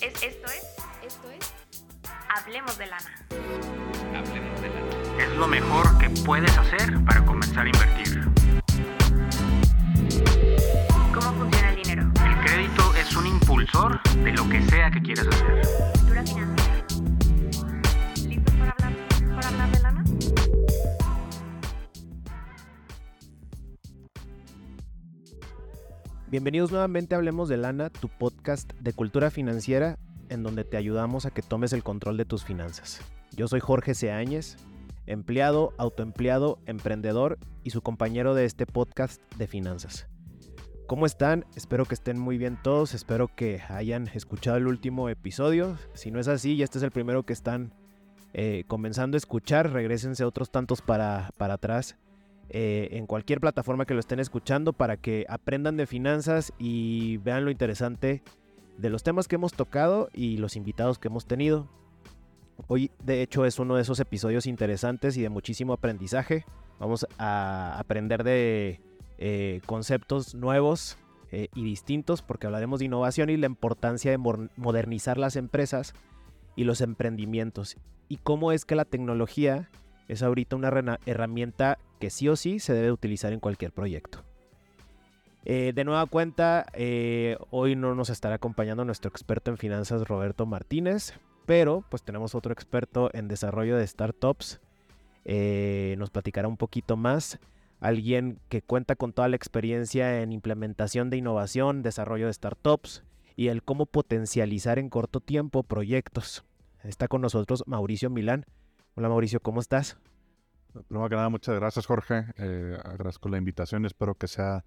Es- esto es, esto es, Hablemos de lana. Hablemos de lana. Es lo mejor que puedes hacer para comenzar a invertir. ¿Cómo funciona el dinero? El crédito es un impulsor de lo que sea que quieras hacer. Bienvenidos nuevamente a Hablemos de Lana, tu podcast de cultura financiera en donde te ayudamos a que tomes el control de tus finanzas. Yo soy Jorge Seáñez, empleado, autoempleado, emprendedor y su compañero de este podcast de finanzas. ¿Cómo están? Espero que estén muy bien todos, espero que hayan escuchado el último episodio. Si no es así y este es el primero que están eh, comenzando a escuchar, regresense otros tantos para, para atrás eh, en cualquier plataforma que lo estén escuchando para que aprendan de finanzas y vean lo interesante de los temas que hemos tocado y los invitados que hemos tenido. Hoy de hecho es uno de esos episodios interesantes y de muchísimo aprendizaje. Vamos a aprender de eh, conceptos nuevos eh, y distintos porque hablaremos de innovación y la importancia de modernizar las empresas y los emprendimientos y cómo es que la tecnología es ahorita una herramienta que sí o sí se debe utilizar en cualquier proyecto. Eh, de nueva cuenta, eh, hoy no nos estará acompañando nuestro experto en finanzas Roberto Martínez, pero pues tenemos otro experto en desarrollo de startups. Eh, nos platicará un poquito más. Alguien que cuenta con toda la experiencia en implementación de innovación, desarrollo de startups y el cómo potencializar en corto tiempo proyectos. Está con nosotros Mauricio Milán. Hola Mauricio, ¿cómo estás? Primero que nada, muchas gracias Jorge. Eh, agradezco la invitación espero que sea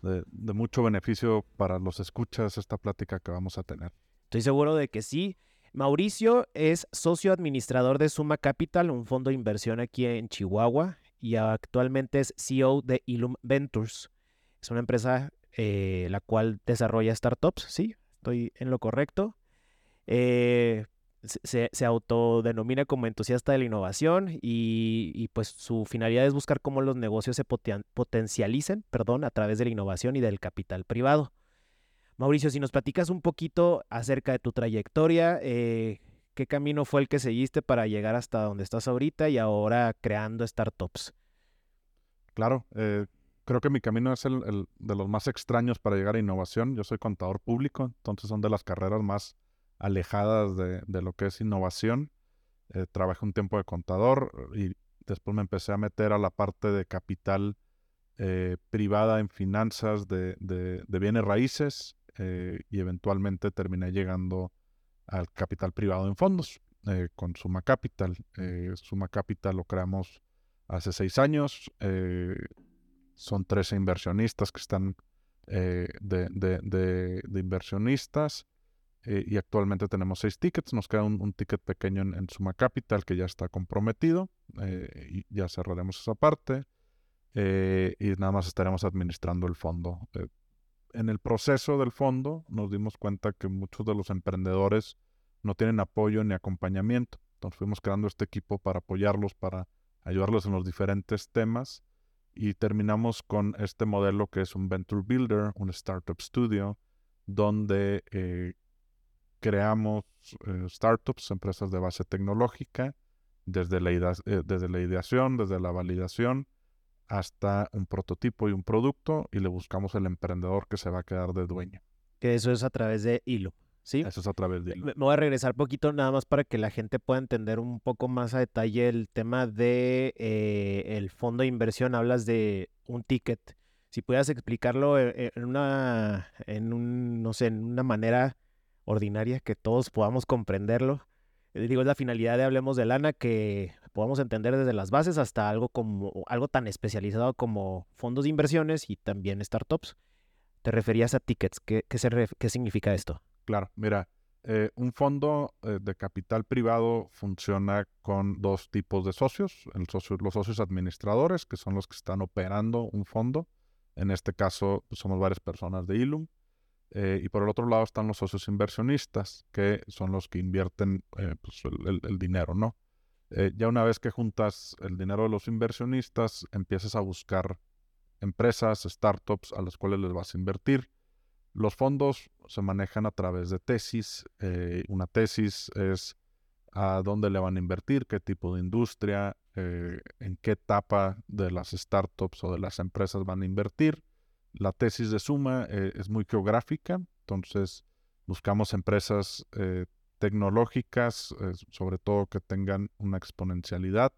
de, de mucho beneficio para los escuchas esta plática que vamos a tener. Estoy seguro de que sí. Mauricio es socio administrador de Suma Capital, un fondo de inversión aquí en Chihuahua, y actualmente es CEO de Illum Ventures. Es una empresa eh, la cual desarrolla startups, sí, estoy en lo correcto. Eh, se- autodenomina como entusiasta de la innovación y, pues su finalidad es buscar cómo los negocios se poten- potencialicen perdón, a través de la innovación y del capital privado. Mauricio, si nos platicas un poquito acerca de tu trayectoria, eh, qué camino fue el que seguiste para llegar hasta donde estás ahorita y ahora creando startups. Claro, eh, creo que mi camino es el, el de los más extraños para llegar a innovación. Yo soy contador público, entonces son de las carreras más alejadas de, de lo que es innovación. Eh, trabajé un tiempo de contador y después me empecé a meter a la parte de capital eh, privada en finanzas de, de- bienes raíces eh, y eventualmente terminé llegando al capital privado en fondos eh, con Suma Capital. Eh, Suma Capital lo creamos hace seis años. eh, son 13 inversionistas que están eh, de- de inversionistas eh, y actualmente tenemos seis tickets. Nos queda un, ticket pequeño en, en Suma Capital que ya está comprometido eh, ya cerraremos esa parte eh, y nada más estaremos administrando el fondo. Eh, en el proceso del fondo nos dimos cuenta que muchos de los emprendedores no tienen apoyo ni acompañamiento. Entonces fuimos creando este equipo para apoyarlos, para ayudarlos en los diferentes temas y terminamos con este modelo que es un Venture Builder, un Startup Studio, donde creamos eh, startups, empresas de base tecnológica, desde la, eh, desde la ideación, desde la validación, hasta un prototipo y un producto y le buscamos el emprendedor que se va a quedar de dueño. Que eso es a través de Hilo, ¿sí? Eso es a través de... Me, me voy a regresar poquito nada más para que la gente pueda entender un poco más a detalle el tema de eh, el fondo de inversión. Hablas de un ticket. Si pudieras explicarlo en una, en un, no sé, en una manera ordinaria que todos podamos comprenderlo. Eh, Digo, es la finalidad de Hablemos de Lana que podamos entender desde las bases hasta algo como algo tan especializado como fondos de inversiones y también startups. Te referías a tickets. ¿Qué, qué, significa esto? Claro, mira, eh, un fondo eh, de capital privado funciona con dos tipos de socios. Los socios administradores, que son los que están operando un fondo. En este caso, pues, somos varias personas de Ilum. Eh, y por el otro lado están los socios inversionistas, que son los que invierten eh, pues, el, dinero, ¿no? Eh, ya una vez que juntas el dinero de los inversionistas, empiezas a buscar empresas, startups a las cuales les vas a invertir. Los fondos se manejan a través de tesis. una tesis es a dónde le van a invertir, qué tipo de industria, en qué etapa de las startups o de las empresas van a invertir. La tesis de suma eh, es muy geográfica, entonces buscamos empresas eh, tecnológicas, eh, sobre todo que tengan una exponencialidad,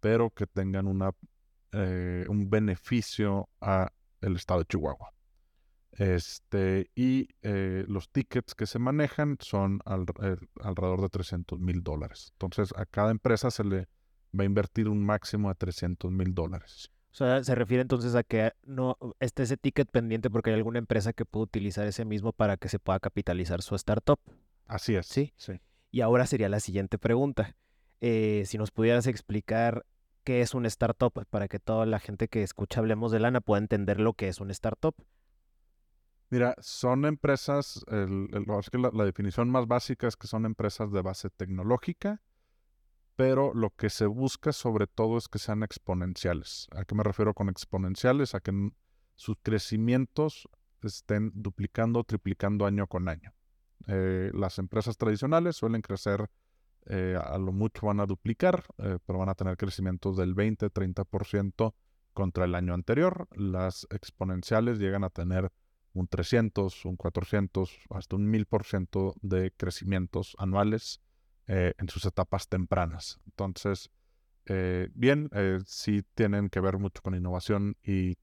pero que tengan un beneficio a el estado de Chihuahua. Este, y los tickets que se manejan son al- alrededor de 300 mil dólares. Entonces, a cada empresa se le va a invertir un máximo de 300 mil dólares. O sea, se refiere entonces a que no esté ese ticket pendiente porque hay alguna empresa que puede utilizar ese mismo para que se pueda capitalizar su startup. Así es. Sí. Sí. Y ahora sería la siguiente pregunta. Eh, si nos pudieras explicar qué es un startup para que toda la gente que escucha Hablemos de Lana pueda entender lo que es un startup. Mira, son empresas, el- el- la, la definición más básica es que son empresas de base tecnológica, pero lo que se busca sobre todo es que sean exponenciales. ¿A qué me refiero con exponenciales? A que sus crecimientos estén duplicando, triplicando año con año. Eh, las empresas tradicionales suelen crecer, eh, a lo mucho van a duplicar, eh, pero van a tener crecimientos del 20, 30% contra el año anterior. Las exponenciales llegan a tener un 300, un 400, hasta un 1000% de crecimientos anuales eh, en sus etapas tempranas. Entonces, eh, bien, eh, sí tienen que ver mucho con innovación y eh,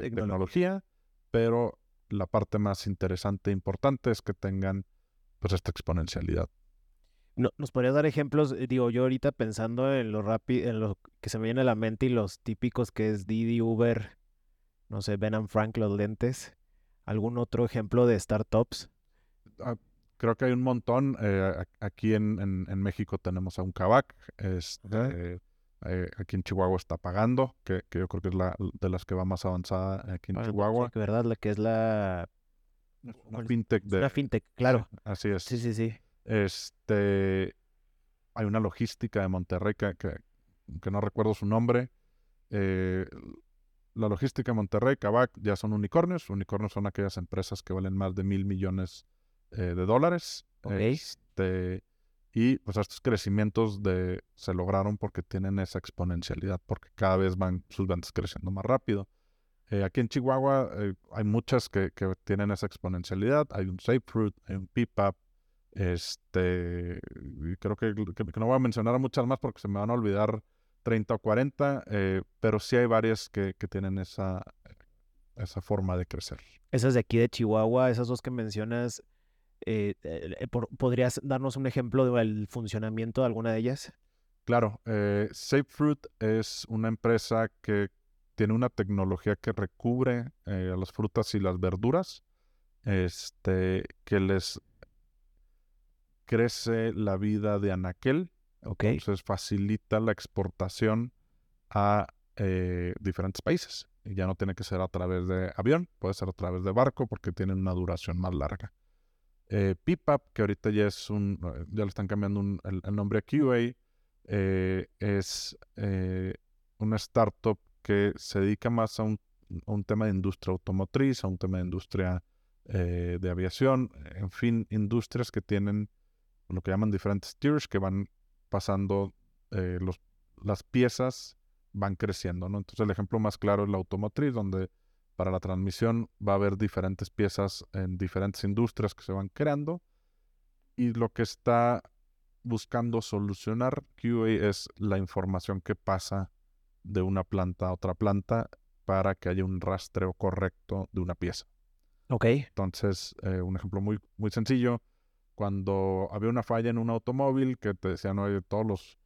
Tecnología. tecnología, pero la parte más interesante e importante es que tengan pues esta exponencialidad. No- ¿Nos podrías dar ejemplos? Eh, Digo, yo ahorita pensando en lo rápido, en lo que se me viene a la mente y los típicos que es Didi, Uber, no sé, Ben and Frank, los lentes. ¿Algún otro ejemplo de startups? Creo que hay un montón. eh, aquí en, en- en México tenemos a un Kavak. Este, eh, aquí en Chihuahua está pagando, que, que yo creo que es la de las que va más avanzada aquí en Bueno, Chihuahua. sí, ¿verdad? La que es la... Fintech de... Una fintech, claro. Así es. Sí, sí, sí. Este, hay una logística de Monterrey que, que- que no recuerdo su nombre. Eh, la logística de Monterrey, Kavak, ya son unicornios. Unicornios son aquellas empresas que valen más de mil millones eh, de dólares. Ok. Este, y pues estos crecimientos de, se lograron porque tienen esa exponencialidad, porque cada vez van sus ventas creciendo más rápido. Eh, aquí en Chihuahua eh, hay muchas que, que tienen esa exponencialidad. Hay un Fruit, hay un Pipap, este, creo que, que- que no voy a mencionar a muchas más porque se me van a olvidar 30 o 40, eh, pero sí hay varias que, que tienen esa, esa forma de crecer. Esas de aquí de Chihuahua, esas dos que mencionas, eh, eh, eh, por- ¿podrías darnos un ejemplo del funcionamiento de alguna de ellas? Claro, eh, Fruit es una empresa que tiene una tecnología que recubre eh, a las frutas y las verduras, este, que les crece la vida de anaquel, entonces facilita la exportación a diferentes países. Y ya no tiene que ser a través de avión, puede ser a través de barco porque tienen una duración más larga. Eh, que ahorita ya es un, eh, ya le están cambiando un- el, nombre a QA, eh, es eh, una startup que se dedica más a un, a un tema de industria automotriz, a un tema de industria eh, de aviación, en fin, industrias que tienen lo que llaman diferentes tiers, que van pasando, eh, los, las piezas van creciendo, ¿no? Entonces el ejemplo más claro es la automotriz, donde para la transmisión va a haber diferentes piezas en diferentes industrias que se van creando y lo que está buscando solucionar QA es la información que pasa de una planta a otra planta para que haya un rastreo correcto de una pieza. Ok. Entonces, eh, un ejemplo muy, muy sencillo, cuando había una falla en un automóvil que te decían, oye, todos los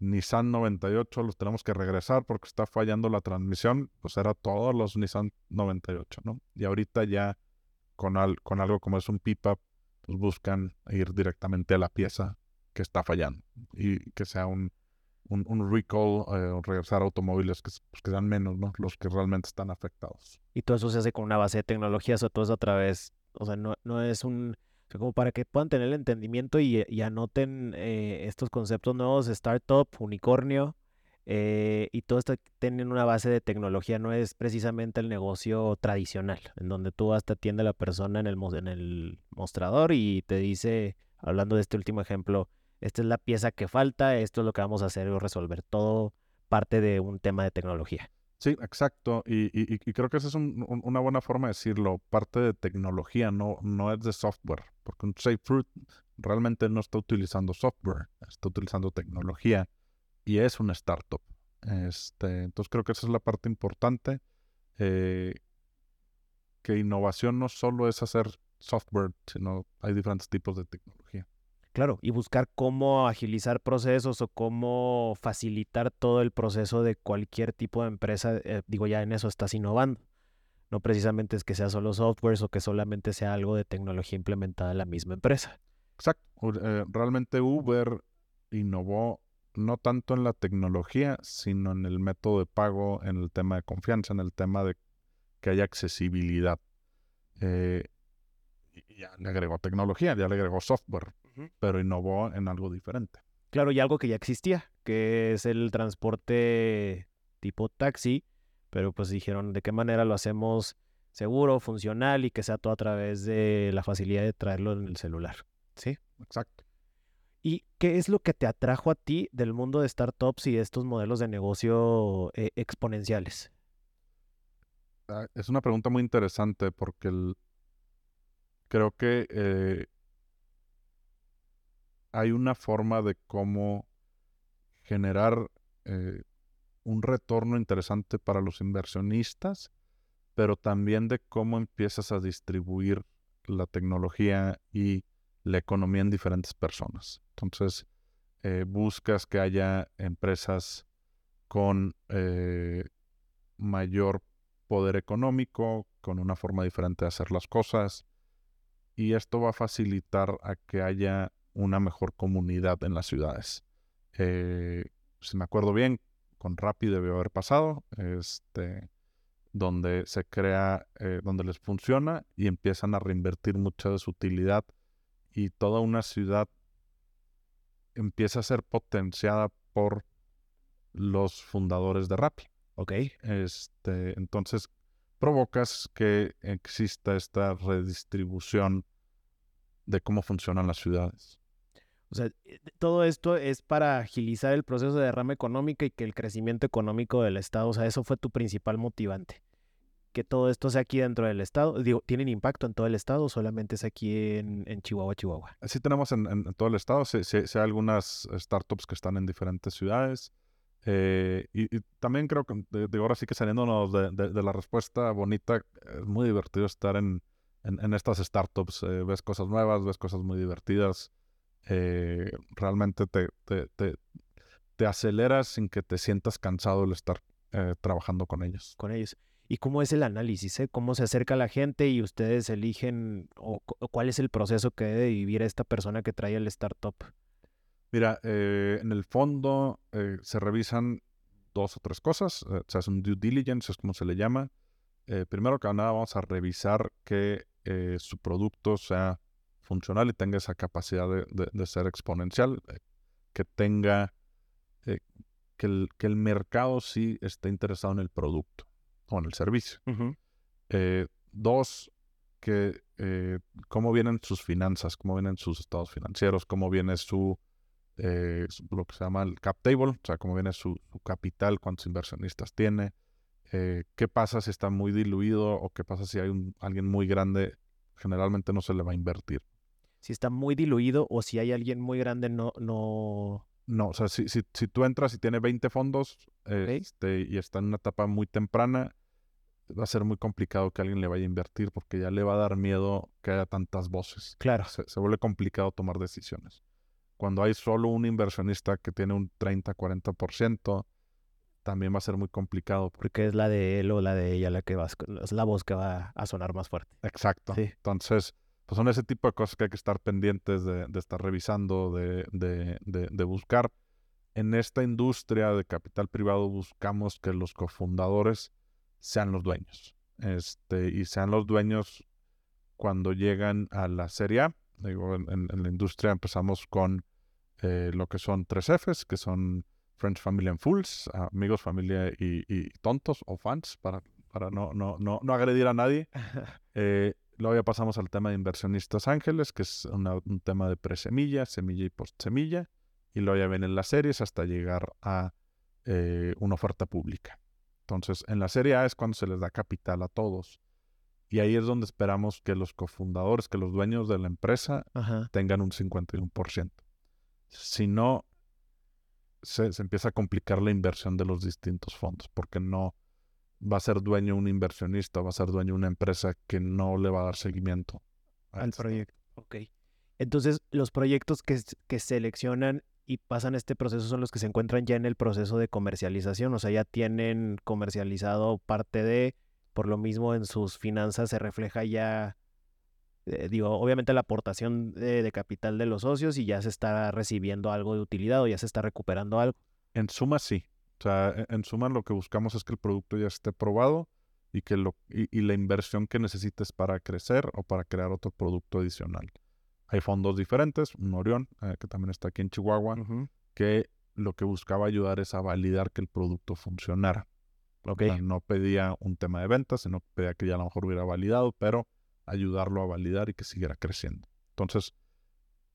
Nissan 98 los tenemos que regresar porque está fallando la transmisión, pues era todos los Nissan 98, ¿no? Y ahorita ya con, al- con algo como es un PIPAP, pues buscan ir directamente a la pieza que está fallando y que sea un, un, un recall, eh, regresar automóviles que, pues, que sean menos, ¿no? Los que realmente están afectados. Y todo eso se hace con una base de tecnologías o todo eso a través, o sea, no, no es un, como para que puedan tener el entendimiento y, y anoten eh, estos conceptos nuevos, startup, unicornio, eh, y todo esto tiene una base de tecnología, no es precisamente el negocio tradicional, en donde tú vas, te atiende la persona en el, en el mostrador y te dice, hablando de este último ejemplo, esta es la pieza que falta, esto es lo que vamos a hacer o resolver, todo parte de un tema de tecnología. Sí, exacto. Y, y- y- creo que esa es un- una buena forma de decirlo. Parte de tecnología, no, no es de software. Porque un Fruit realmente no está utilizando software, está utilizando tecnología y es una startup. Este, entonces creo que esa es la parte importante. eh, que innovación no solo es hacer software, sino hay diferentes tipos de tecnología. Claro, y buscar cómo agilizar procesos o cómo facilitar todo el proceso de cualquier tipo de empresa. eh, digo, ya en eso estás innovando. No precisamente es que sea solo softwares o que solamente sea algo de tecnología implementada en la misma empresa. Exacto. Eh, realmente Uber innovó no tanto en la tecnología, sino en el método de pago, en el tema de confianza, en el tema de que haya accesibilidad. Eh, ya le agregó tecnología, ya le agregó software, pero innovó en algo diferente. Claro, y algo que ya existía, que es el transporte tipo taxi, pero pues dijeron de qué manera lo hacemos seguro, funcional y que sea todo a través de la facilidad de traerlo en el celular. ¿Sí? Exacto. ¿Y qué es lo que te atrajo a ti del mundo de startups y de estos modelos de negocio eh, exponenciales? Ah, Es una pregunta muy interesante porque el- creo que eh, hay una forma de cómo generar eh, un retorno interesante para los inversionistas, pero también de cómo empiezas a distribuir la tecnología y la economía en diferentes personas. Entonces, eh, buscas que haya empresas con eh, mayor poder económico, con una forma diferente de hacer las cosas, y esto va a facilitar a que haya una mejor comunidad en las ciudades. Eh, si me acuerdo bien, con Rappi debió haber pasado, este, donde se crea, eh, donde les funciona y empiezan a reinvertir mucha de su utilidad y toda una ciudad empieza a ser potenciada por los fundadores de Rappi. ¿Ok? Este, entonces provocas que exista esta redistribución de cómo funcionan las ciudades. O sea, eh, todo esto es para agilizar el proceso de derrama económica y que el crecimiento económico del Estado, o sea, eso fue tu principal motivante. Que todo esto sea aquí dentro del Estado. Digo, ¿tienen impacto en todo el Estado o solamente es aquí en, Chihuahua, Chihuahua? Así tenemos en, en- todo el estado, sí, sí- sí hay algunas startups que están en diferentes ciudades. eh, y, también creo que de, ahora sí que saliéndonos de, la respuesta bonita, es muy divertido estar en, en- en estas startups. eh, ves cosas nuevas, ves cosas muy divertidas. Eh, realmente te, te, te, te aceleras sin que te sientas cansado el estar eh, trabajando con ellos. con ellos. ¿Y cómo es el análisis? eh? ¿Cómo se acerca la gente y ustedes eligen o, cu- o cuál es el proceso que debe vivir esta persona que trae el startup? Mira, en el fondo se revisan dos o tres cosas. se hace un due diligence, es como se le llama. Primero que nada, vamos a revisar que su producto sea funcional y tenga esa capacidad de, de- de ser exponencial, eh, que tenga, eh, que, el, que el mercado sí esté interesado en el producto o en el servicio. Eh, dos, que cómo vienen sus finanzas, cómo vienen sus estados financieros, cómo viene su, eh, su- lo que se llama el cap table, o sea, cómo viene su, su capital, cuántos inversionistas tiene, eh, qué pasa si está muy diluido o qué pasa si hay un, alguien muy grande, generalmente no se le va a invertir. Si está muy diluido o si hay alguien muy grande, no, no. No, o sea, si, si, si tú entras y tiene 20 fondos este, y está en una etapa muy temprana, va a ser muy complicado que alguien le vaya a invertir porque ya le va a dar miedo que haya tantas voces. Claro. Se, se vuelve complicado tomar decisiones. Cuando hay solo un inversionista que tiene un 30-40%, también va a ser muy complicado. Porque es la de él o la de ella la que va, es la voz que va a sonar más fuerte. Exacto. Sí. Entonces, pues son ese tipo de cosas que hay que estar pendientes de, de estar revisando, de, de, de, buscar. En esta industria de capital privado buscamos que los cofundadores sean los dueños. Este, y sean los dueños cuando llegan a la Serie A. Digo, en, en- la industria empezamos con eh, lo que son tres Fs, que son Friends, Family and Fools, amigos, familia y, y tontos o fans, para, para no, no, no, no agredir a nadie. Eh, luego ya pasamos al tema de inversionistas ángeles, que es una- un tema de presemilla, semilla y postsemilla. Y luego ya vienen las series hasta llegar a eh, una oferta pública. Entonces, en la serie A es cuando se les da capital a todos. Y ahí es donde esperamos que los cofundadores, que los dueños de la empresa Ajá. tengan un 51%. Si no, se, se empieza a complicar la inversión de los distintos fondos, porque no va a ser dueño un inversionista, va a ser dueño una empresa que no le va a dar seguimiento a al esto. proyecto. Ok. Entonces, los proyectos que, que seleccionan y pasan este proceso son los que se encuentran ya en el proceso de comercialización, o sea, ya tienen comercializado parte de, por lo mismo en sus finanzas se refleja ya, eh, digo, obviamente la aportación de, de capital de los socios y ya se está recibiendo algo de utilidad o ya se está recuperando algo. En suma, sí. O sea, e- en suma lo que buscamos es que el producto ya esté probado y que lo, y, y la inversión que necesites para crecer o para crear otro producto adicional. Hay fondos diferentes, un Orión, eh, que también está aquí en Chihuahua, que lo que buscaba ayudar es a validar que el producto funcionara. Ok. O sea, no pedía un tema de ventas, sino pedía que ya a lo mejor hubiera validado, pero ayudarlo a validar y que siguiera creciendo. Entonces,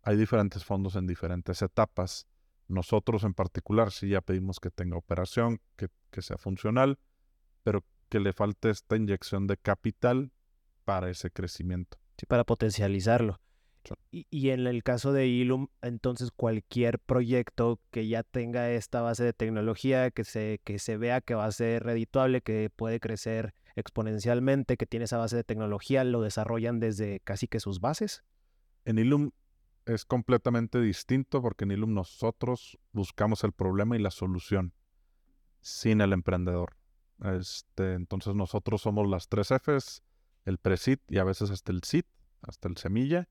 hay diferentes fondos en diferentes etapas. Nosotros en particular sí ya pedimos que tenga operación, que, que sea funcional, pero que le falte esta inyección de capital para ese crecimiento. Sí, para potencializarlo. Y, y en el caso de Ilum, entonces cualquier proyecto que ya tenga esta base de tecnología, que se, que se vea que va a ser redituable, que puede crecer exponencialmente, que tiene esa base de tecnología, lo desarrollan desde casi que sus bases. En Ilum es completamente distinto porque en Ilum nosotros buscamos el problema y la solución sin el emprendedor. Este, entonces nosotros somos las tres Fs, el pre-seed y a veces hasta el seed, hasta el semilla,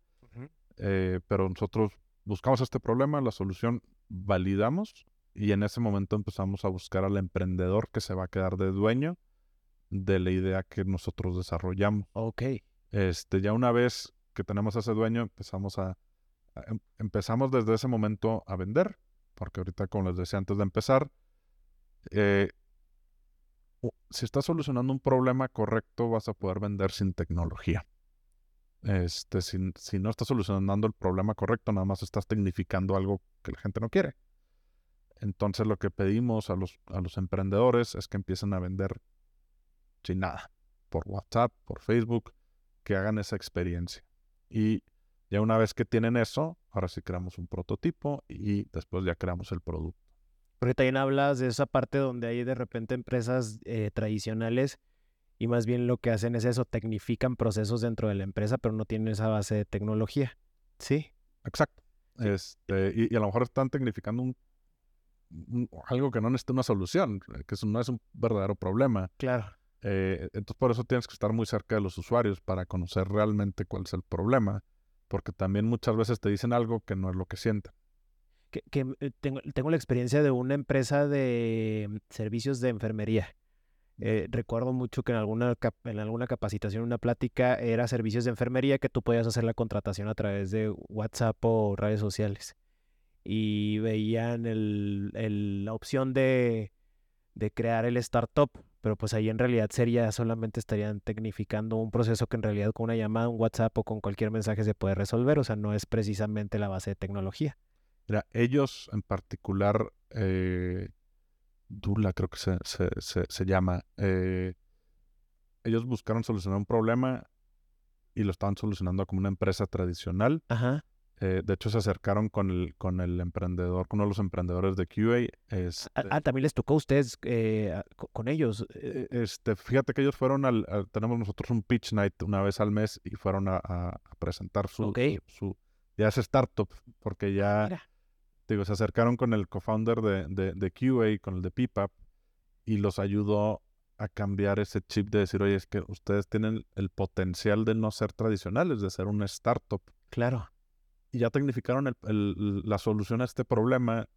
eh, pero nosotros buscamos este problema, la solución validamos y en ese momento empezamos a buscar al emprendedor que se va a quedar de dueño de la idea que nosotros desarrollamos. Ok. Este, ya una vez que tenemos a ese dueño, empezamos a- em- empezamos desde ese momento a vender, porque ahorita, como les decía antes de empezar, eh, si estás solucionando un problema correcto, vas a poder vender sin tecnología. Este, si, si no estás solucionando el problema correcto, nada más estás tecnificando algo que la gente no quiere. Entonces, lo que pedimos a los, a los emprendedores es que empiecen a vender sin nada, por WhatsApp, por Facebook, que hagan esa experiencia. Y ya una vez que tienen eso, ahora sí creamos un prototipo y después ya creamos el producto. Porque también hablas de esa parte donde hay de repente empresas eh, tradicionales y más bien lo que hacen es eso, tecnifican procesos dentro de la empresa, pero no tienen esa base de tecnología. Sí. Exacto. Este, y, y a lo mejor están tecnificando un, un- algo que no necesita una solución, eh, que eso no es un verdadero problema. Claro. Eh, entonces por eso tienes que estar muy cerca de los usuarios para conocer realmente cuál es el problema, porque también muchas veces te dicen algo que no es lo que sienten. que, que, eh, tengo, la experiencia de una empresa de mm, servicios de enfermería. Eh, recuerdo mucho que en alguna, en alguna capacitación, una plática, era servicios de enfermería que tú podías hacer la contratación a través de WhatsApp o redes sociales. Y veían el- la opción de, de crear el startup, pero pues ahí en realidad sería solamente estarían tecnificando un proceso que en realidad con una llamada, un WhatsApp o con cualquier mensaje se puede resolver, o sea, no es precisamente la base de tecnología. Mira, ellos en particular, eh, Dula creo que se, se, se- se llama, eh, ellos buscaron solucionar un problema y lo estaban solucionando como una empresa tradicional. Ajá. Eh, de hecho, se acercaron con el, con el emprendedor, con uno de los emprendedores de QA. Ah, Este, ah, también les tocó a ustedes eh, con ellos. eh, este, fíjate que ellos fueron al, al- tenemos nosotros un pitch night una vez al mes y fueron a, presentar su, Ok. su, su- ya ese startup, porque ya Mira. digo, se acercaron con el co-founder de, de, de QA, con el de PPAP, y los ayudó a cambiar ese chip de decir, oye, es que ustedes tienen el potencial de no ser tradicionales, de ser una startup. Claro. Y ya tecnificaron el- el- la solución a este problema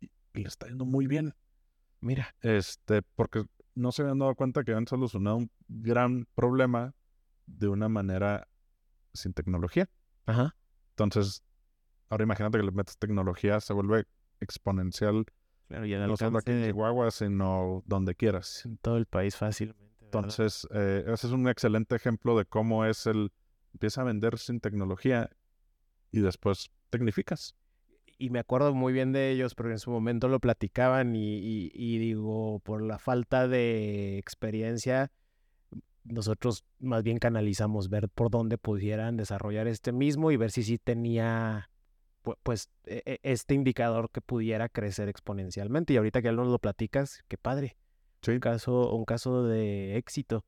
y, y le está yendo muy bien. Mira. Este, porque no se habían dado cuenta que habían solucionado un gran problema de una manera sin tecnología. Ajá. Entonces, ahora imagínate que le metes tecnología, se vuelve exponencial Claro, y al no solo aquí en Chihuahua, sino donde quieras. en todo el país fácilmente. ¿verdad? Entonces, eh, ese es un excelente ejemplo de cómo es el... Empieza a vender sin tecnología y después tecnificas. y me acuerdo muy bien de ellos porque en su momento lo platicaban y, y- y digo, por la falta de experiencia, nosotros más bien canalizamos ver por dónde pudieran desarrollar este mismo y ver si sí tenía pu- pues e- e- este indicador que pudiera crecer exponencialmente. Y ahorita que nos lo platicas, qué padre. Sí. Un caso, un caso de éxito.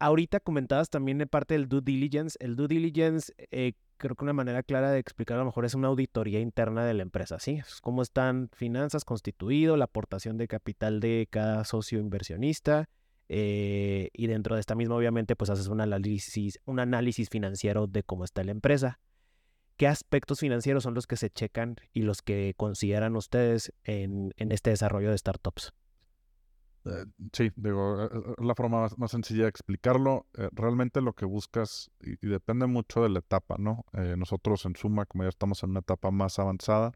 Ahorita comentabas también de parte del due diligence. El due diligence, eh, creo que una manera clara de explicar a lo mejor es una auditoría interna de la empresa, ¿sí? Cómo están finanzas constituido, la aportación de capital de cada socio inversionista. eh, y dentro de esta misma, obviamente, pues haces un análisis, un análisis financiero de cómo está la empresa. ¿Qué aspectos financieros son los que se checan y los que consideran ustedes en este desarrollo de startups? Eh, sí, digo, eh, eh, es la forma más, sencilla de explicarlo. Realmente lo que buscas, y, depende mucho de la etapa, ¿no? Nosotros en Suma, como ya estamos en una etapa más avanzada,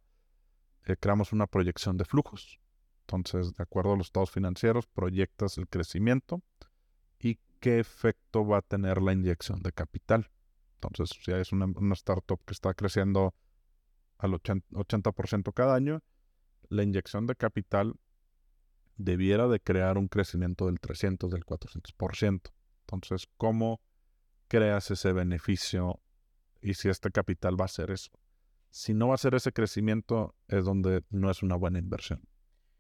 creamos una proyección de flujos. Entonces, de acuerdo a los estados financieros, proyectas el crecimiento y qué efecto va a tener la inyección de capital. Entonces, si es una, una startup que está creciendo al 80%, 80% cada año, la inyección de capital debiera de crear un crecimiento del 300, del 400%. Entonces, ¿cómo creas ese beneficio y si este capital va a ser eso? Si no va a ser ese crecimiento, es donde no es una buena inversión.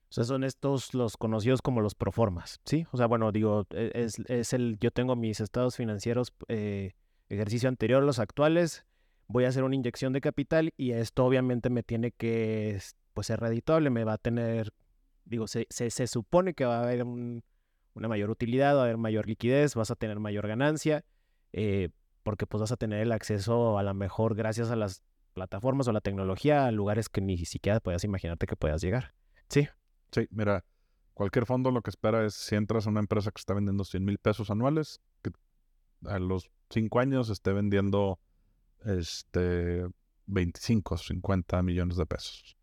O sea, son estos los conocidos como los proformas, ¿sí? O sea, bueno, digo, e- es, el, yo tengo mis estados financieros, eh, ejercicio anterior, los actuales, voy a hacer una inyección de capital y esto obviamente me tiene que, es- pues, ser redituable, me va a tener, digo, se, se, se supone que va a haber un- una mayor utilidad, va a haber mayor liquidez, vas a tener mayor ganancia, eh, porque pues vas a tener el acceso a la mejor gracias a las plataformas o la tecnología a lugares que ni siquiera puedas imaginarte que puedas llegar. Sí. Sí, mira, cualquier fondo lo que espera es si entras a una empresa que está vendiendo 100 mil pesos anuales, que a los 5 años esté vendiendo este 25 o 50 millones de pesos.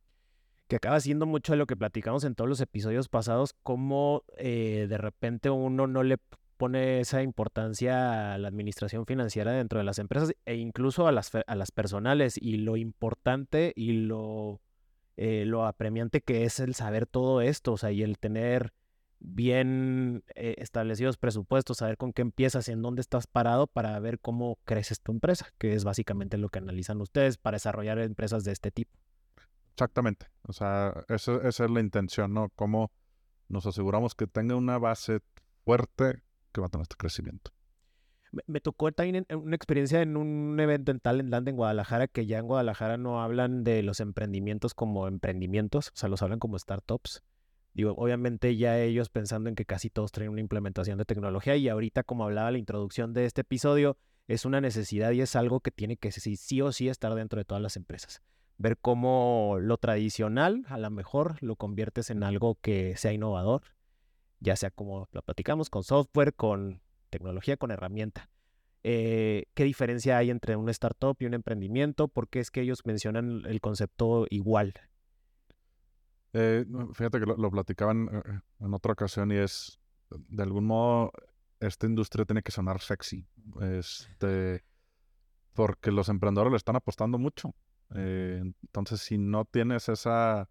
Que acaba siendo mucho de lo que platicamos en todos los episodios pasados, cómo eh, de repente uno no le pone esa importancia a la administración financiera dentro de las empresas e incluso a las, a las personales y lo importante y lo, eh, lo apremiante que es el saber todo esto, o sea, y el tener bien eh, establecidos presupuestos, saber con qué empiezas y en dónde estás parado para ver cómo creces tu empresa, que es básicamente lo que analizan ustedes para desarrollar empresas de este tipo. Exactamente. O sea, esa, esa es la intención, ¿no? Cómo nos aseguramos que tenga una base fuerte que va a tener este crecimiento. Me, me tocó también en- una experiencia en un evento en Talentland en Guadalajara, que ya en Guadalajara no hablan de los emprendimientos como emprendimientos, o sea, los hablan como startups. Digo, obviamente ya ellos pensando en que casi todos traen una implementación de tecnología y ahorita, como hablaba la introducción de este episodio, es una necesidad y es algo que tiene que sí o sí estar dentro de todas las empresas. Ver cómo lo tradicional, a lo mejor, lo conviertes en algo que sea innovador, ya sea como lo platicamos, con software, con tecnología, con herramienta. Eh, ¿Qué diferencia hay entre una startup y un emprendimiento? ¿Por qué es que ellos mencionan el concepto igual? Eh, fíjate que lo, lo platicaban eh, eh, en otra ocasión y es, de algún modo, esta industria tiene que sonar sexy. Este, porque los emprendedores le están apostando mucho. Eh, entonces, si no tienes esa,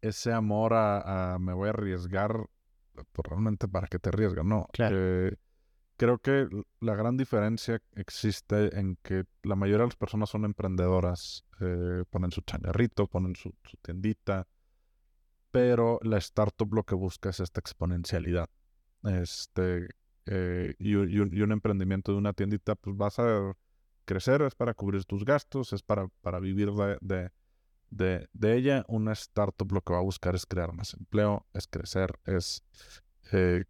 ese amor a, a me voy a arriesgar, pues realmente para qué te arriesgas, no. Claro. Eh, creo que la gran diferencia existe en que la mayoría de las personas son emprendedoras, eh, ponen su changarrito, ponen su, su tiendita, pero la startup lo que busca es esta exponencialidad. Este, eh, y, un- y un, y un emprendimiento de una tiendita, pues vas a crecer, es para cubrir tus gastos, es para, para vivir de, de, de, de ella. Una startup lo que va a buscar es crear más empleo, es crecer, es eh,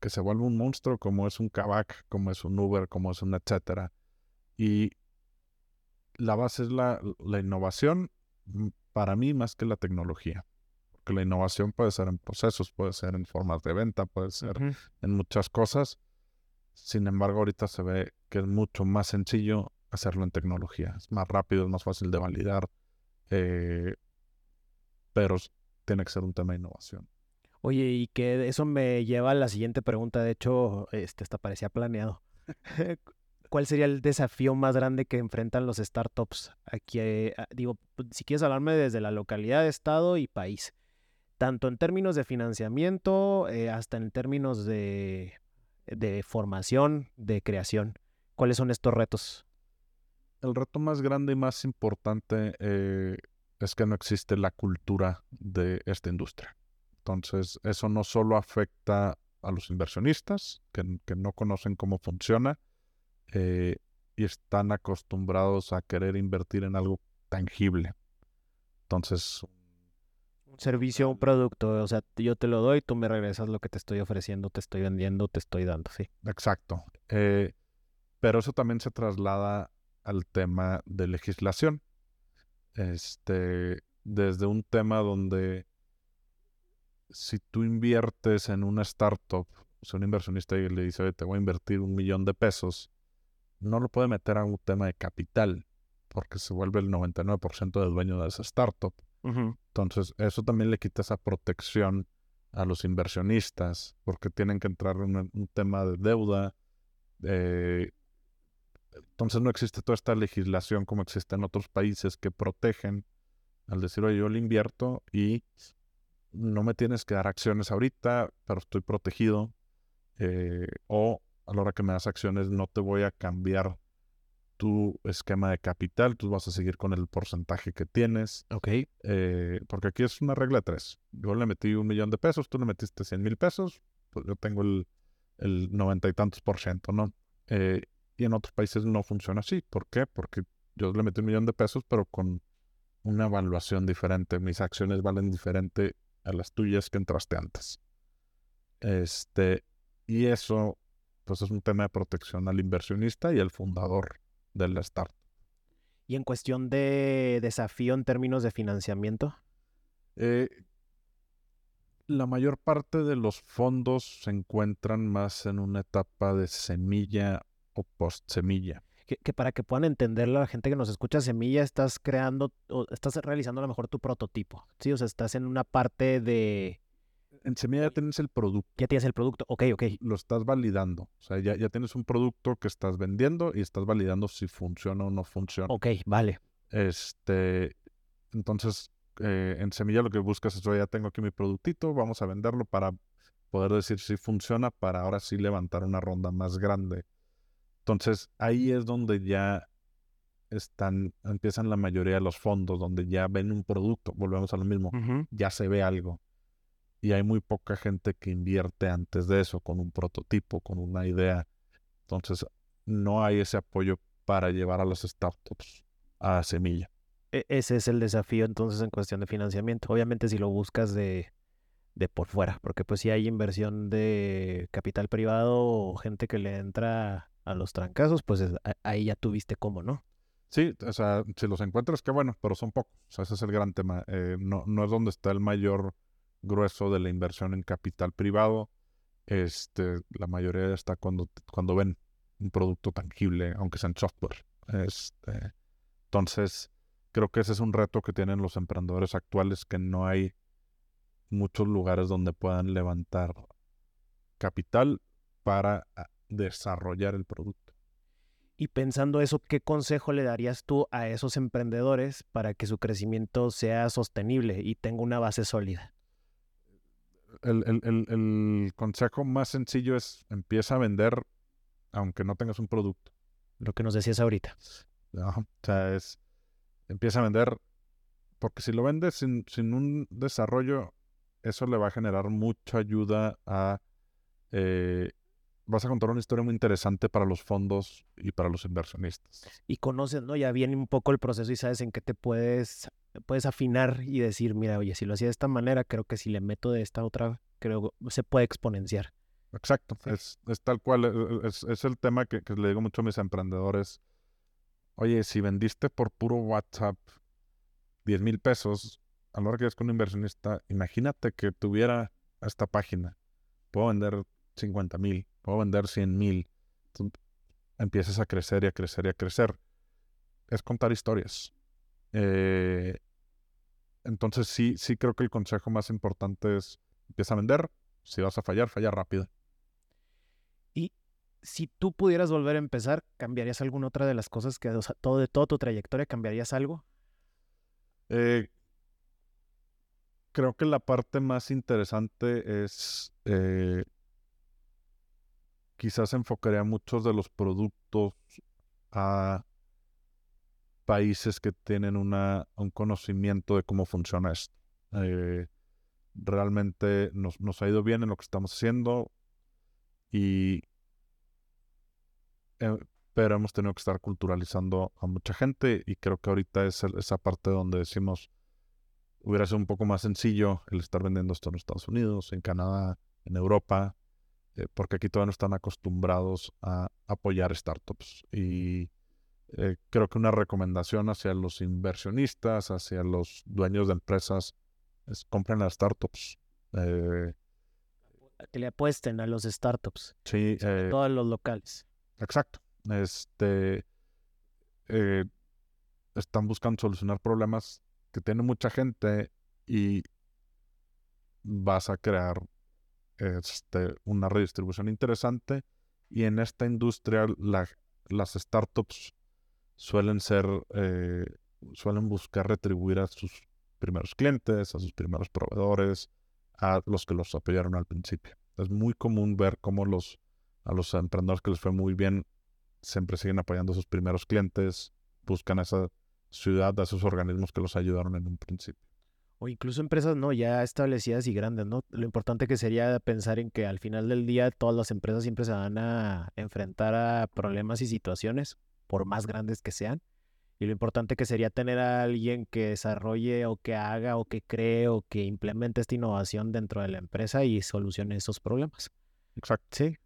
que se vuelva un monstruo como es un Kavak, como es un Uber, como es un etcétera. Y la base es la, la innovación, para mí, más que la tecnología. Porque la innovación puede ser en procesos, puede ser en formas de venta, puede ser en muchas cosas. Sin embargo, ahorita se ve que es mucho más sencillo hacerlo en tecnología. Es más rápido, es más fácil de validar. eh, pero tiene que ser un tema de innovación. Oye, y que eso me lleva a la siguiente pregunta. De hecho, este hasta parecía planeado. ¿Cuál sería el desafío más grande que enfrentan los startups aquí? eh, ah, digo, pu- si quieres hablarme desde la localidad, estado y país, tanto en términos de financiamiento, eh, hasta en términos de, de formación, de creación. ¿Cuáles son estos retos? El reto más grande y más importante eh, es que no existe la cultura de esta industria. Entonces, eso no solo afecta a los inversionistas, que, no conocen cómo funciona eh, y están acostumbrados a querer invertir en algo tangible. Entonces, Un servicio, un producto, o sea, yo te lo doy, tú me regresas lo que te estoy ofreciendo, te estoy vendiendo, te estoy dando, sí. Exacto. Eh, pero eso también se traslada al tema de legislación. Este, desde un tema donde si tú inviertes en una startup, si un inversionista le dice, oye, te voy a invertir un millón de pesos, no lo puede meter a un tema de capital, porque se vuelve el 99% del dueño de esa startup. Entonces, eso también le quita esa protección a los inversionistas, porque tienen que entrar en un, tema de deuda. eh, entonces, no existe toda esta legislación como existe en otros países que protegen al decir, oye, yo le invierto y no me tienes que dar acciones ahorita, pero estoy protegido. eh, o a la hora que me das acciones, no te voy a cambiar tu esquema de capital, tú vas a seguir con el porcentaje que tienes. Ok. Eh, porque aquí es una regla de tres. Yo le metí un millón de pesos, tú le metiste cien mil pesos, pues yo tengo el, el noventa y tantos por ciento, ¿no? Eh, y en otros países no funciona así. ¿Por qué? Porque yo le metí un millón de pesos, pero con una evaluación diferente. Mis acciones valen diferente a las tuyas que entraste antes. Este, y eso, pues es un tema de protección al inversionista y al fundador de la startup. Y en cuestión de desafío en términos de financiamiento, Eh, la mayor parte de los fondos se encuentran más en una etapa de semilla o post semilla. que, que para que puedan entender la gente que nos escucha, Semilla, estás creando, o estás realizando a lo mejor tu prototipo, ¿sí? O sea, estás en una parte de, En semilla ya tienes el producto, ya tienes el producto, ok, ok, lo estás validando. O sea, ya, ya tienes un producto que estás vendiendo y estás validando si funciona o no funciona. ok, vale, Este, entonces, eh, en semilla lo que buscas es, oye, ya tengo aquí mi productito, vamos a venderlo para poder decir si funciona, para ahora sí levantar una ronda más grande. Entonces, ahí es donde ya están, empiezan la mayoría de los fondos, donde ya ven un producto, volvemos a lo mismo, ya se ve algo. Y hay muy poca gente que invierte antes de eso, con un prototipo, con una idea. Entonces, no hay ese apoyo para llevar a las startups a semilla. E- ese es el desafío entonces en cuestión de financiamiento. Obviamente si lo buscas de, de por fuera, porque pues si hay inversión de capital privado o gente que le entra a los trancazos, pues es- ahí ya tuviste cómo, ¿no? Sí, o sea, si los encuentras, qué bueno, pero son pocos. O sea, ese es el gran tema. Eh, no, no es donde está el mayor grueso de la inversión en capital privado. Este, la mayoría está cuando, cuando ven un producto tangible, aunque sea en software. Este, entonces, creo que ese es un reto que tienen los emprendedores actuales, que no hay muchos lugares donde puedan levantar capital para ah, desarrollar el producto. Y pensando eso, ¿qué consejo le darías tú a esos emprendedores para que su crecimiento sea sostenible y tenga una base sólida? El, el- el- el consejo más sencillo es empieza a vender aunque no tengas un producto. Lo que nos decías ahorita. Ajá. O sea, es empieza a vender porque si lo vendes sin, sin un desarrollo, eso le va a generar mucha ayuda a... eh, vas a contar una historia muy interesante para los fondos y para los inversionistas. y conoces, ¿no? Ya viene un poco el proceso y sabes en qué te puedes, puedes afinar y decir, mira, oye, si lo hacía de esta manera, creo que si le meto de esta otra, creo se puede exponenciar. Exacto, Sí. es, es tal cual, e- e- es, es el tema que, que le digo mucho a mis emprendedores. Oye, si vendiste por puro WhatsApp 10 mil pesos, a la hora que es con un inversionista, imagínate que tuviera esta página. Puedo vender 50 mil, puedo vender 100 mil. Empiezas a crecer y a crecer y a crecer. Es contar historias. Eh, entonces sí, sí creo que el consejo más importante es empieza a vender. Si vas a fallar, falla rápido. Y si tú pudieras volver a empezar, ¿cambiarías alguna otra de las cosas que, o sea, todo de toda tu trayectoria, cambiarías algo? Eh, creo que la parte más interesante es eh, quizás enfocaría muchos de los productos a países que tienen una, un conocimiento de cómo funciona esto. Eh, realmente nos, nos, ha ido bien en lo que estamos haciendo y eh, pero hemos tenido que estar culturalizando a mucha gente y creo que ahorita es el, esa parte donde decimos hubiera sido un poco más sencillo el estar vendiendo esto en Estados Unidos, en Canadá, en Europa, eh, porque aquí todavía no están acostumbrados a apoyar startups. Y eh, creo que una recomendación hacia los inversionistas, hacia los dueños de empresas, es compren las startups. Eh, que le apuesten a los startups. Sí. Eh, todos los locales. Exacto. Este, eh, están buscando solucionar problemas que tiene mucha gente y vas a crear este, una redistribución interesante. Y en esta industria las startups suelen ser, eh, suelen buscar retribuir a sus primeros clientes, a sus primeros proveedores, a los que los apoyaron al principio. Es muy común ver cómo los, a los emprendedores que les fue muy bien siempre siguen apoyando a sus primeros clientes, buscan a esa ciudad, a esos organismos que los ayudaron en un principio. O incluso empresas no ya establecidas y grandes, ¿no? Lo importante que sería pensar en que al final del día todas las empresas siempre se van a enfrentar a problemas y situaciones, por más grandes que sean. Y lo importante que sería tener a alguien que desarrolle o que haga o que cree o que implemente esta innovación dentro de la empresa y solucione esos problemas. Exacto. Sí.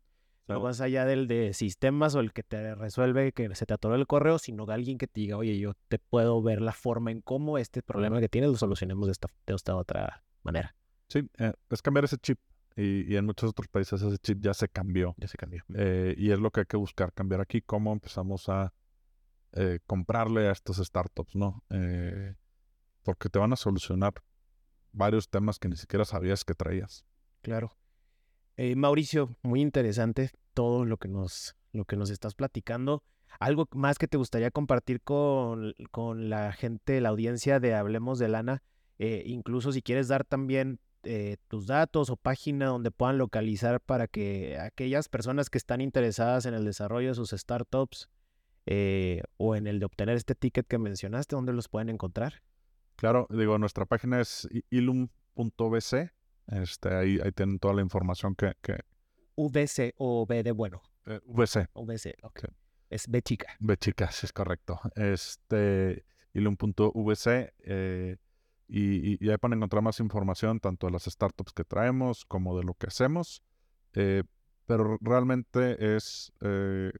No más allá del de sistemas o el que te resuelve que se te atoró el correo, sino alguien que te diga, oye, yo te puedo ver la forma en cómo este problema que tienes lo solucionemos de esta, de esta otra manera. Sí, eh, es cambiar ese chip. Y, y, en muchos otros países ese chip ya se cambió. Ya se cambió. Eh, y es lo que hay que buscar cambiar aquí, cómo empezamos a eh, comprarle a estos startups, ¿no? Eh, porque te van a solucionar varios temas que ni siquiera sabías que traías. Claro. Eh, Mauricio, muy interesante todo lo que nos, lo que nos estás platicando. ¿Algo más que te gustaría compartir con, con la gente, la audiencia de Hablemos de Lana? Incluso si quieres dar también eh, tus datos o página donde puedan localizar para que aquellas personas que están interesadas en el desarrollo de sus startups eh, o en el de obtener este ticket que mencionaste, ¿dónde los pueden encontrar? Claro, digo, nuestra página es ilum.bc. Este, ahí, ahí tienen toda la información que... que... VC o B de bueno. Eh, VC. VC, ok. Sí. Es B chica. B chica, sí es correcto. Este, ilum.vc. Eh, y, y, ahí pueden encontrar más información tanto de las startups que traemos como de lo que hacemos. Eh, pero realmente es eh,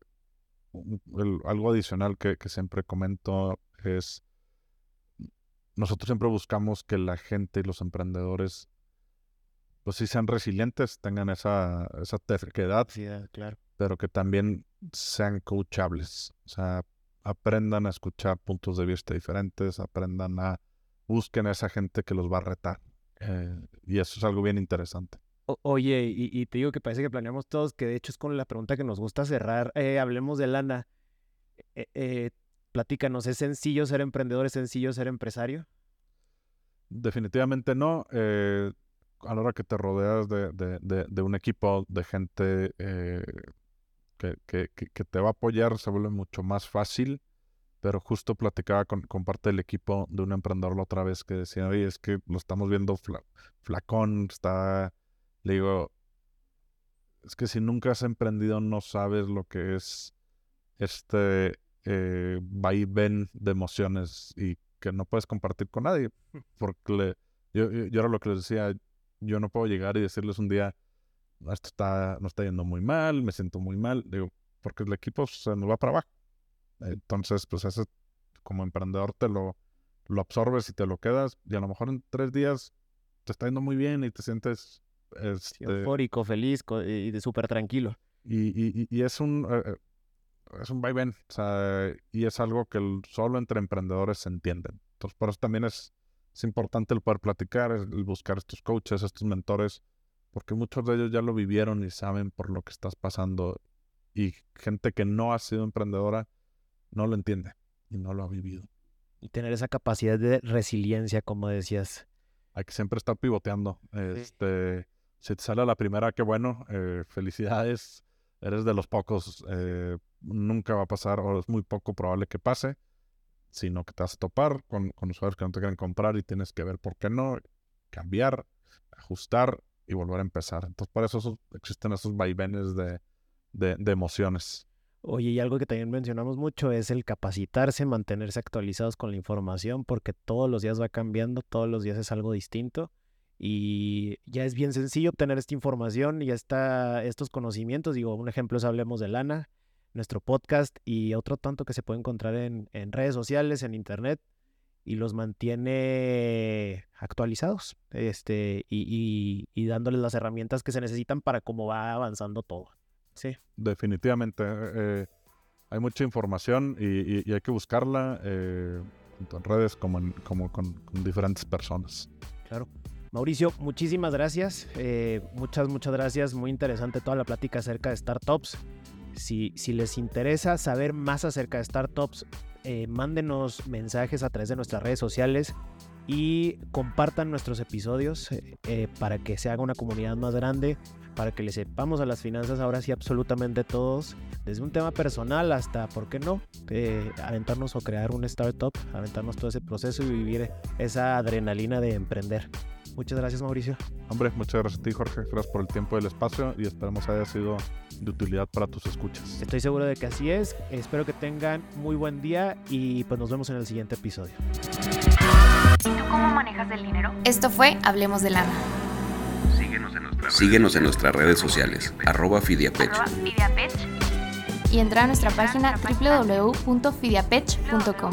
el, algo adicional que, que, siempre comento es, nosotros siempre buscamos que la gente y los emprendedores, pues sí sean resilientes, tengan esa, esa terquedad, sí, claro. pero que también sean coachables, o sea, aprendan a escuchar puntos de vista diferentes, aprendan a, busquen a esa gente que los va a retar. Eh, y eso es algo bien interesante. O, oye, y, y, te digo que parece que planeamos todos, que de hecho es con la pregunta que nos gusta cerrar. Eh, hablemos de lana. Eh, platícanos, ¿es sencillo ser emprendedor? ¿Es sencillo ser empresario? Definitivamente no. A la hora que te rodeas de, de, de, de un equipo de gente que, que, que, te va a apoyar, se vuelve mucho más fácil. Pero justo platicaba con, con, parte del equipo de un emprendedor la otra vez que decía, oye, es que lo estamos viendo fla, flacón, está le digo, es que si nunca has emprendido no sabes lo que es este eh, vaivén de emociones y que no puedes compartir con nadie. Porque le, yo, yo, era lo que les decía, yo no puedo llegar y decirles un día, esto está, no está yendo muy mal, me siento muy mal, digo, porque el equipo se nos va para abajo. Entonces, pues ese, como emprendedor te lo, lo absorbes y te lo quedas y a lo mejor en tres días te está yendo muy bien y te sientes este, eufórico, feliz y de súper tranquilo. Y, y, y, es un eh, es un vaivén, o sea, y es algo que el, solo entre emprendedores se entienden. Entonces, por eso también es, es importante el poder platicar, el buscar estos coaches, estos mentores, porque muchos de ellos ya lo vivieron y saben por lo que estás pasando. Y gente que no ha sido emprendedora no lo entiende y no lo ha vivido. Y tener esa capacidad de resiliencia, como decías. Hay que siempre estar pivoteando. Este, si te sale a la primera, qué bueno, eh, felicidades, eres de los pocos, eh, nunca va a pasar o es muy poco probable que pase, sino que te vas a topar con, con usuarios que no te quieren comprar y tienes que ver por qué no, cambiar, ajustar y volver a empezar. Entonces, por eso existen esos vaivenes de, de, de emociones. Oye, y algo que también mencionamos mucho es el capacitarse, mantenerse actualizados con la información, porque todos los días va cambiando, todos los días es algo distinto. Y ya es bien sencillo obtener esta información y está estos conocimientos. Digo, un ejemplo es Hablemos de Lana, nuestro podcast y otro tanto que se puede encontrar en, en redes sociales, en internet, y los mantiene actualizados este, y, y dándoles las herramientas que se necesitan para cómo va avanzando todo. Sí. Definitivamente. Eh, hay mucha información y, hay que buscarla eh, tanto en redes como, como con, diferentes personas. Claro. Mauricio, muchísimas gracias. Eh, muchas, muchas gracias. Muy interesante toda la plática acerca de startups. Si, si les interesa saber más acerca de startups, mándenos mensajes a través de nuestras redes sociales y compartan nuestros episodios para que se haga una comunidad más grande para que le sepamos a las finanzas ahora sí absolutamente todos, desde un tema personal hasta, ¿por qué no? Eh, aventarnos o crear un startup, aventarnos todo ese proceso y vivir esa adrenalina de emprender. Muchas gracias Mauricio. Hombre, muchas gracias a ti Jorge, gracias por el tiempo y el espacio y esperamos haya sido de utilidad para tus escuchas. Estoy seguro de que así es, espero que tengan muy buen día y pues nos vemos en el siguiente episodio. ¿Y tú cómo manejas el dinero? Esto fue Hablemos de Lana. Síguenos en nuestras redes sociales, arroba Fidiapech. Y entra a nuestra página www.fidiapech.com.